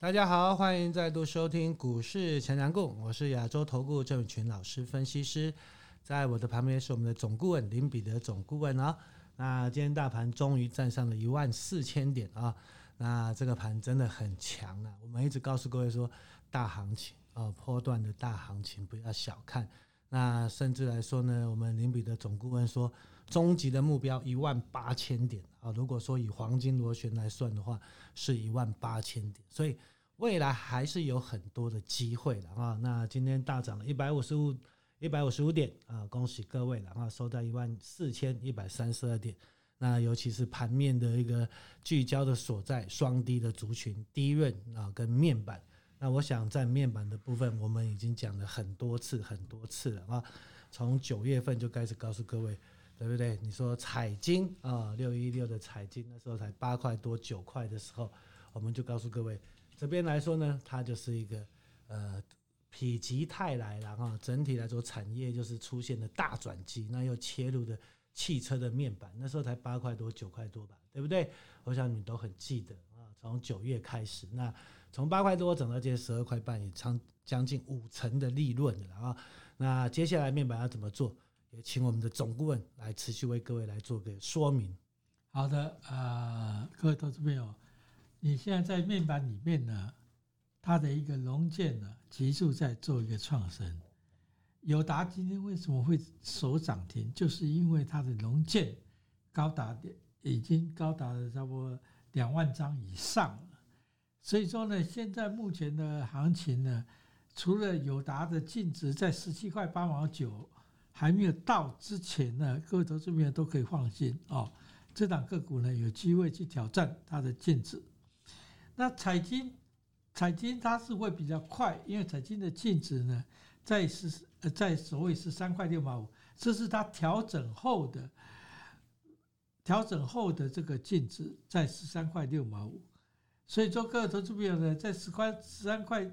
大家好，欢迎再度收听股市强强滚，我是亚洲投顾郑伟群老师分析师，在我的旁边是我们的总顾问林彼得总顾问啊。那今天大盘终于站上了一万四千点啊，那这个盘真的很强啊。我们一直告诉各位说，大行情啊，波段的大行情不要小看。那甚至来说呢，我们林彼得总顾问说，终极的目标一万八千点啊。如果说以黄金螺旋来算的话，是一万八千点，所以未来还是有很多的机会的啊。那今天大涨了一百五十五一百五十五点啊，恭喜各位了啊，收在一万四千一百三十二点。那尤其是盘面的一个聚焦的所在，双低的族群，低润啊跟面板。那我想在面板的部分，我们已经讲了很多次很多次了啊。从九月份就开始告诉各位，对不对？你说彩晶啊，六一六的彩晶那时候才八块多九块的时候，我们就告诉各位，这边来说呢，它就是一个呃否极泰来然后。整体来说，产业就是出现了大转机，那又切入的汽车的面板，那时候才八块多九块多吧，对不对？我想你们都很记得啊。从九月开始，那。从八块多涨到今天十二块半，也将将近五成的利润了啊！那接下来面板要怎么做？也请我们的总顾问来持续为各位来做个说明。好的，啊，各位投资朋友，你现在在面板里面呢，它的一个龙剑呢，急速在做一个创新。友达今天为什么会首涨停？就是因为它的龙剑高达已经高达了差不多两万张以上。所以说呢，现在目前的行情呢，除了友达的净值在十七块八毛九还没有到之前呢，各位投资朋友都可以放心哦。这档个股呢，有机会去挑战它的净值。那彩金，彩金它是会比较快，因为彩金的净值呢，在十呃在所谓十三块六毛五，这是它调整后的调整后的这个净值在十三块六毛五。所以说，各位投资朋友呢，在十块十三块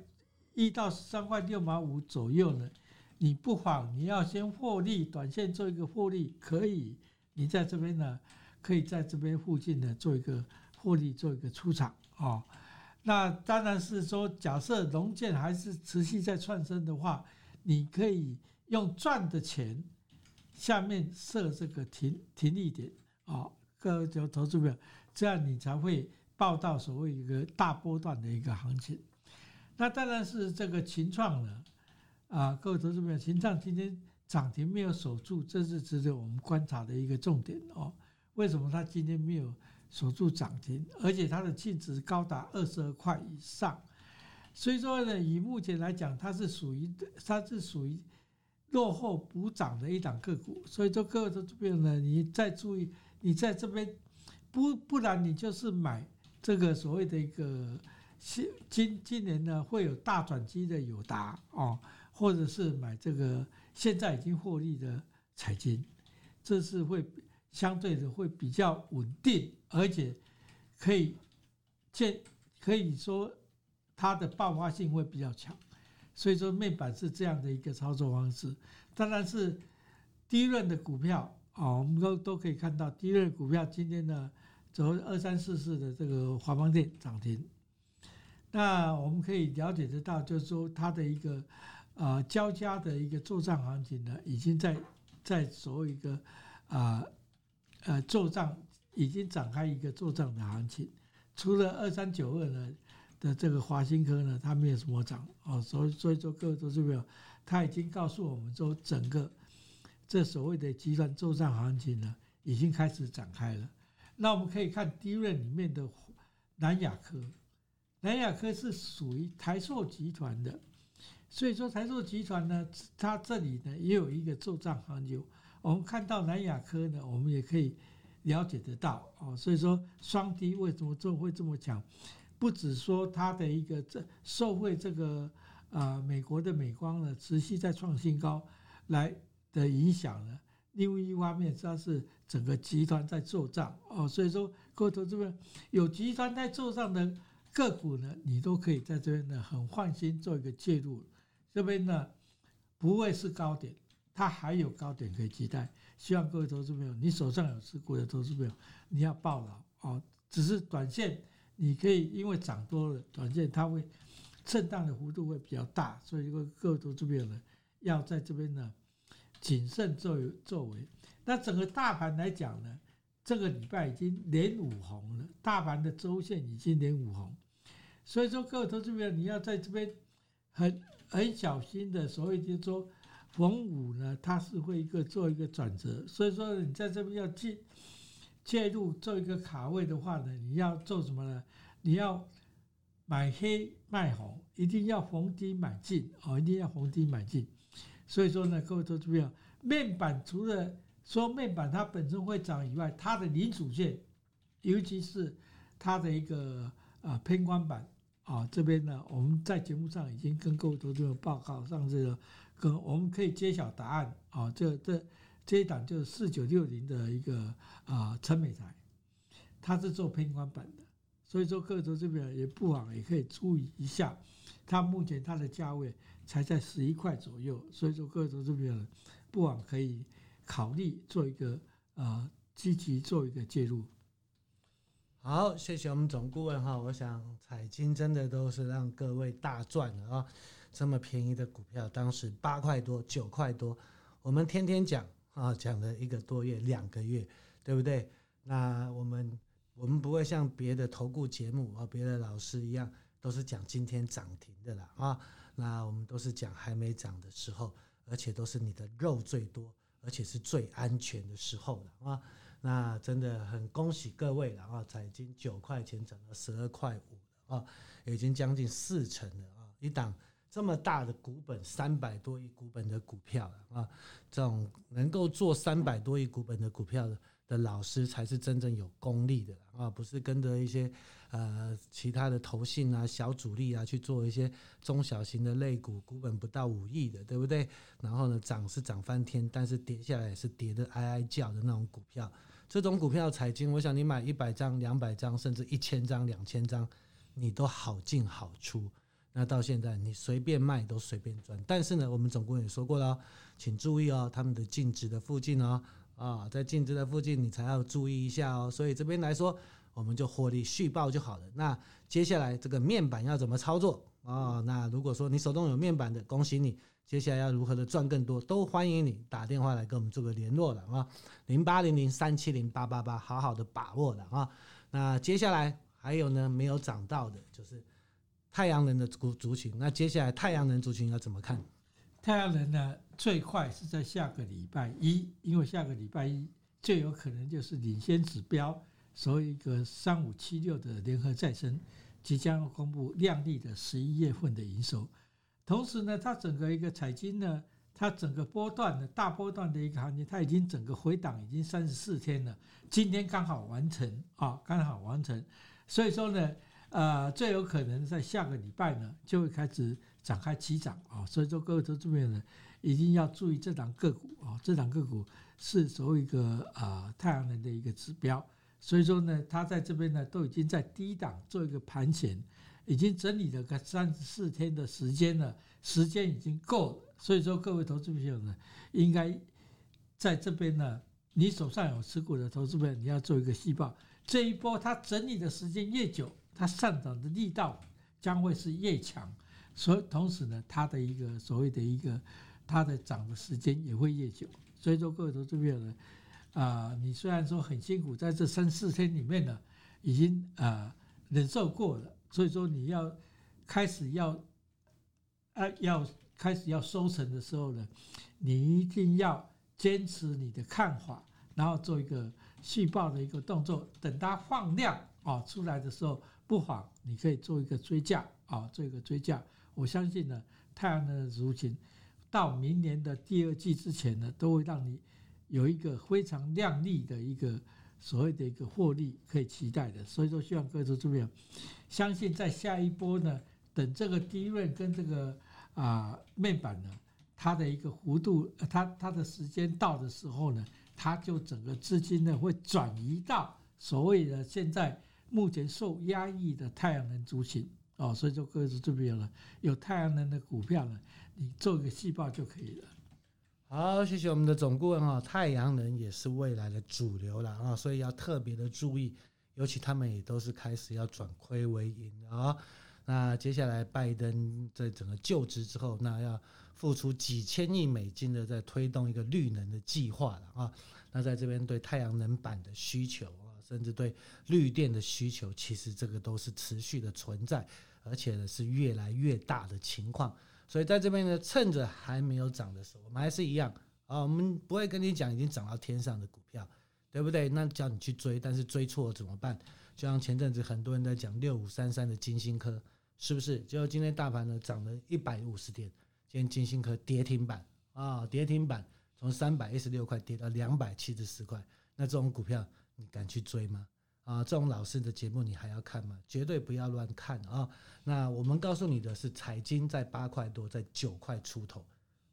一到十三块六毛五左右呢，你不妨你要先获利，短线做一个获利，可以，你在这边呢，可以在这边附近呢做一个获利，做一个出场啊。那当然是说，假设龙剑还是持续在窜升的话，你可以用赚的钱下面设这个停停利点啊，各位投资朋友，这样你才会。报道所谓一个大波段的一个行情，那当然是这个情创了啊，各位投资朋友，群创今天涨停没有守住，这是值得我们观察的一个重点哦。为什么它今天没有守住涨停，而且它的净值高达二十二块以上？所以说呢，以目前来讲，它是属于它是属于落后补涨的一档个股。所以说，各位投资朋友呢，你再注意，你在这边不不然你就是买。这个所谓的一个今今今年呢，会有大转机的友达哦，或者是买这个现在已经获利的彩金，这是会相对的会比较稳定，而且可以见可以说它的爆发性会比较强，所以说面板是这样的一个操作方式。当然是低润的股票啊，我们都都可以看到低润股票今天呢。走二三四四的这个华邦电涨停，那我们可以了解得到，就是说它的一个呃交加的一个作帐行情呢，已经在在所谓一个啊呃作帐已经展开一个作帐的行情。除了二三九二呢的这个华新科呢，它没有什么涨哦，所以所以说各位投资朋友，它已经告诉我们说，整个这所谓的集团作帐行情呢，已经开始展开了。那我们可以看低润里面的南亚科，南亚科是属于台塑集团的，所以说台塑集团呢，它这里呢也有一个做账行情。我们看到南亚科呢，我们也可以了解得到哦。所以说双低为什么做会这么强？不只说它的一个这受惠这个啊美国的美光呢持续在创新高来的影响呢。另外一方面，它是整个集团在做账哦，所以说各位投资者有集团在做账的个股呢，你都可以在这边呢很放心做一个介入。这边呢不会是高点，它还有高点可以期待。希望各位投资朋友，你手上有持股的投资朋友，你要抱牢哦。只是短线你可以因为涨多了，短线它会震荡的幅度会比较大，所以各各位投资朋友呢，要在这边呢谨慎作作为。那整个大盘来讲呢，这个礼拜已经连五红了，大盘的周线已经连五红，所以说各位投资朋友，你要在这边很很小心的，所以就说逢五呢，它是会一个做一个转折，所以说你在这边要进。介入做一个卡位的话呢，你要做什么呢？你要买黑卖红，一定要逢低买进哦，一定要逢低买进。所以说呢，各位投资朋友，面板除了说面板它本身会涨以外，它的零组件，尤其是它的一个啊偏光板啊，这边呢，我们在节目上已经跟各位投资者报告，上这个跟我们可以揭晓答案啊，这这。这一档就是四九六零的一个啊，陈美台，它是做偏光板的，所以说各位投资者也不妨也可以注意一下，它目前它的价位才在十一块左右，所以说各位投资者不妨可以考虑做一个啊积极做一个介入。好，谢谢我们总顾问哈，我想彩金真的都是让各位大赚了啊，这么便宜的股票，当时八块多九块多，我们天天讲。啊，讲了一个多月、两个月，对不对？那我们我们不会像别的投顾节目啊，别的老师一样，都是讲今天涨停的啦啊。那我们都是讲还没涨的时候，而且都是你的肉最多，而且是最安全的时候了啊。那真的很恭喜各位了啊，才已经九块钱涨到十二块五了啊，已经将近四成了啊，一档。这么大的股本，三百多亿股本的股票啊，这种能够做三百多亿股本的股票的老师，才是真正有功力的啊，不是跟着一些呃其他的投信啊、小主力啊去做一些中小型的类股，股本不到五亿的，对不对？然后呢，涨是涨翻天，但是跌下来也是跌得哀哀叫的那种股票。这种股票彩晶，我想你买一百张、两百张，甚至一千张、两千张，你都好进好出。那到现在你随便卖都随便赚，但是呢，我们总共也说过了，请注意哦，他们的净值的附近哦，啊，在净值的附近你才要注意一下哦。所以这边来说，我们就获利续报就好了。那接下来这个面板要怎么操作啊？那如果说你手中有面板的，恭喜你，接下来要如何的赚更多，都欢迎你打电话来跟我们做个联络了啊，零八零零三七零八八八，好好的把握了啊。那接下来还有呢，没有涨到的就是。太阳能的族族群，那接下来太阳能族群要怎么看？太阳能呢，最快是在下个礼拜一，因为下个礼拜一最有可能就是领先指标，所以一个三五七六的联合再生即将要公布亮丽的十一月份的营收。同时呢，它整个一个彩金呢，它整个波段的大波段的一个行情，它已经整个回档已经三十四天了，今天刚好完成啊，刚好完成，所以说呢。呃，最有可能在下个礼拜呢，就会开始展开起涨啊，所以说各位投资朋友呢，一定要注意这档个股啊，这档个股是所谓一个啊太阳能的一个指标，所以说呢，它在这边呢都已经在低档做一个盘前，已经整理了个三十四天的时间了，时间已经够了，所以说各位投资朋友呢，应该在这边呢，你手上有持股的投资朋友，你要做一个细报，这一波它整理的时间越久。它上涨的力道将会是越强，所以同时呢，它的一个所谓的一个它的涨的时间也会越久。所以说，各位投资朋友呢，啊，你虽然说很辛苦，在这三四天里面呢，已经啊忍受过了，所以说你要开始要啊要开始要收成的时候呢，你一定要坚持你的看法，然后做一个续报的一个动作，等它放量啊出来的时候。不妨你可以做一个追价啊，做一个追价。我相信呢，太阳能的族群到明年的第二季之前呢，都会让你有一个非常亮丽的一个所谓的一个获利可以期待的。所以说，希望各位投资朋友相信，在下一波呢，等这个低润跟这个啊面板呢，它的一个幅度，它它的时间到的时候呢，它就整个资金呢会转移到所谓的现在。目前受压抑的太阳能族群哦，所以说各位是这边了，有太阳能的股票呢，你做一个细报就可以了。好，谢谢我们的总顾问哈，太阳能也是未来的主流了啊，所以要特别的注意，尤其他们也都是开始要转亏为盈啊。那接下来拜登在整个就职之后，那要付出几千亿美金的在推动一个绿能的计划了啊。那在这边对太阳能板的需求啊，甚至对绿电的需求，其实这个都是持续的存在，而且呢是越来越大的情况。所以在这边呢，趁着还没有涨的时候，我们还是一样啊，我们不会跟你讲已经涨到天上的股票。对不对？那叫你去追，但是追错了怎么办？就像前阵子很多人在讲六五三三的金星科，是不是？结果今天大盘呢涨了一百五十点，今天金星科跌停板啊，跌停板从三百一十六块跌到两百七十四块。那这种股票你敢去追吗？啊，这种老师的节目你还要看吗？绝对不要乱看啊！那我们告诉你的是，彩晶在八块多，在九块出头，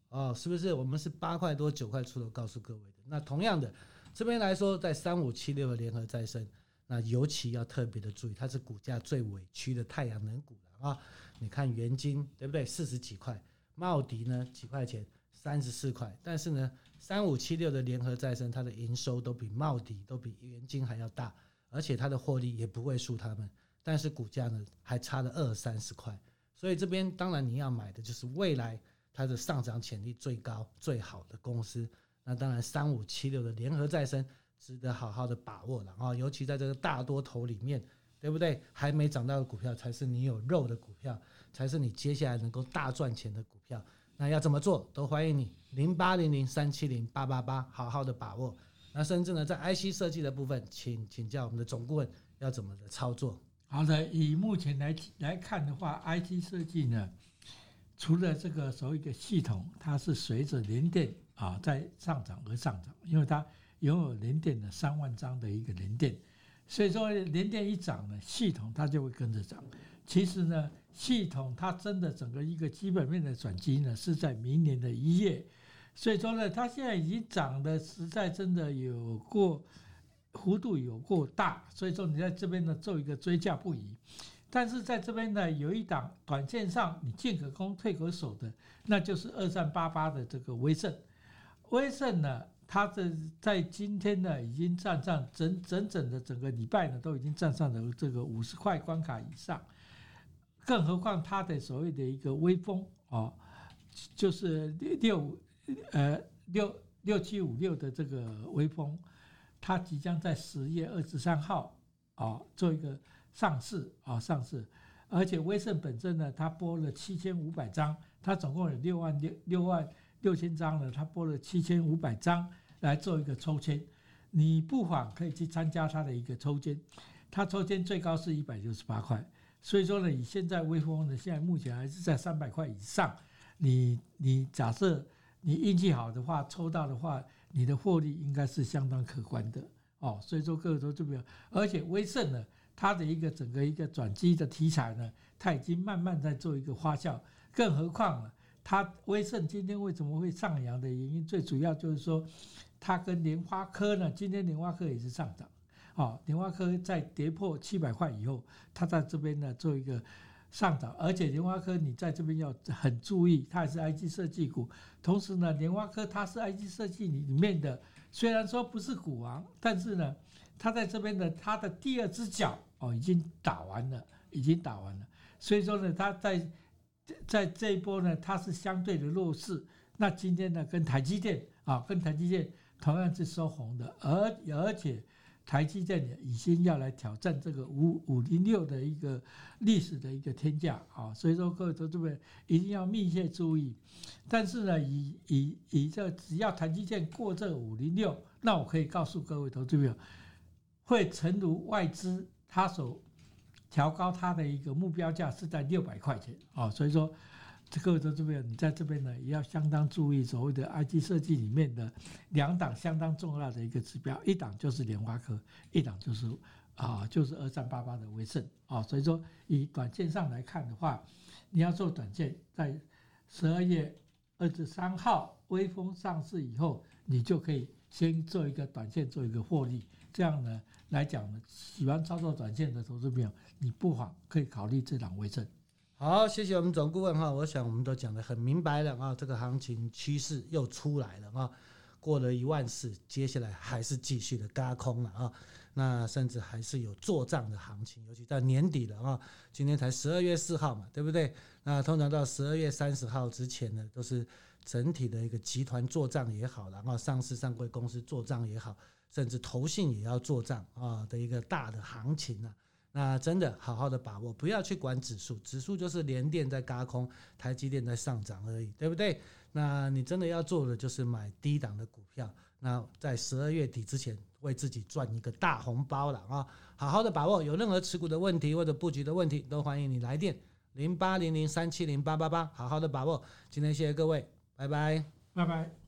哦，是不是？我们是八块多九块出头告诉各位的。那同样的。这边来说，在三五七六的联合再生，那尤其要特别的注意，它是股价最委屈的太阳能股了啊！你看元晶对不对？四十几块，茂迪呢几块钱，三十四块。但是呢，三五七六的联合再生，它的营收都比茂迪都比元晶还要大，而且它的获利也不会输他们。但是股价呢，还差了二三十块。所以这边当然你要买的就是未来它的上涨潜力最高、最好的公司。那当然，三五七六的联合再生值得好好的把握了啊！尤其在这个大多头里面，对不对？还没涨到的股票才是你有肉的股票，才是你接下来能够大赚钱的股票。那要怎么做？都欢迎你零八零零三七零八八八，好好的把握。那甚至呢，在 IC 设计的部分，请请教我们的总顾问要怎么的操作。好的，以目前来来看的话，IC 设计呢，除了这个所谓的系统，它是随着联电。啊，在上涨而上涨，因为它拥有联电的三万张的一个联电，所以说联电一涨呢，系统它就会跟着涨。其实呢，系统它真的整个一个基本面的转机呢，是在明年的一月。所以说呢，它现在已经涨的实在真的有过幅度有过大，所以说你在这边呢做一个追价不疑。但是在这边呢，有一档短线上你进可攻退可守的，那就是二三八八的这个威盛。威盛呢，它的在今天呢，已经站上整整整的整个礼拜呢，都已经站上了这个五十块关卡以上。更何况它的所谓的一个微风啊，就是六呃六六七五六的这个微风，它即将在十月二十三号啊做一个上市啊上市，而且威盛本身呢，它拨了七千五百张，它总共有六万六六万。六千张呢，它拨了七千五百张来做一个抽签，你不妨可以去参加它的一个抽签，它抽签最高是一百六十八块，所以说呢，以现在微风呢，现在目前还是在三百块以上，你你假设你运气好的话，抽到的话，你的获利应该是相当可观的哦。所以说各位投资朋友，而且威盛呢，它的一个整个一个转机的题材呢，它已经慢慢在做一个发酵，更何况呢？它威盛今天为什么会上扬的原因，最主要就是说，它跟联发科呢，今天联发科也是上涨，哦，联发科在跌破七百块以后，它在这边呢做一个上涨，而且联发科你在这边要很注意，它也是 IG 设计股，同时呢，联发科它是 IG 设计里面的，虽然说不是股王，但是呢，它在这边的它的第二只脚哦已经打完了，已经打完了，所以说呢，它在。在这一波呢，它是相对的弱势。那今天呢，跟台积电啊，跟台积电同样是收红的，而而且台积电也已经要来挑战这个五五零六的一个历史的一个天价啊。所以说各位投资者一定要密切注意。但是呢，以以以这只要台积电过这五零六，那我可以告诉各位投资者，会诚如外资他所。调高它的一个目标价是在六百块钱啊，所以说，各位投资者，你在这边呢也要相当注意所谓的 I G 设计里面的两档相当重要的一个指标，一档就是联发科，一档就是啊就是二三八八的威盛啊，所以说以短线上来看的话，你要做短线，在十二月二十三号微风上市以后，你就可以先做一个短线做一个获利，这样呢来讲呢，喜欢操作短线的投资朋友。你不妨可以考虑这档威盛。好，谢谢我们总顾问哈，我想我们都讲得很明白了啊，这个行情趋势又出来了啊，过了一万四，接下来还是继续的轧空了啊。那甚至还是有做账的行情，尤其到年底了啊，今天才十二月四号嘛，对不对？那通常到十二月三十号之前呢，都是整体的一个集团做账也好，然后上市上柜公司做账也好，甚至投信也要做账啊的一个大的行情啊。那真的好好的把握，不要去管指数，指数就是联电在轧空，台积电在上涨而已，对不对？那你真的要做的就是买低档的股票。那在十二月底之前，为自己赚一个大红包了啊！好好的把握，有任何持股的问题或者布局的问题，都欢迎你来电零八零零三七零八八八，好好的把握。今天谢谢各位，拜拜，拜拜。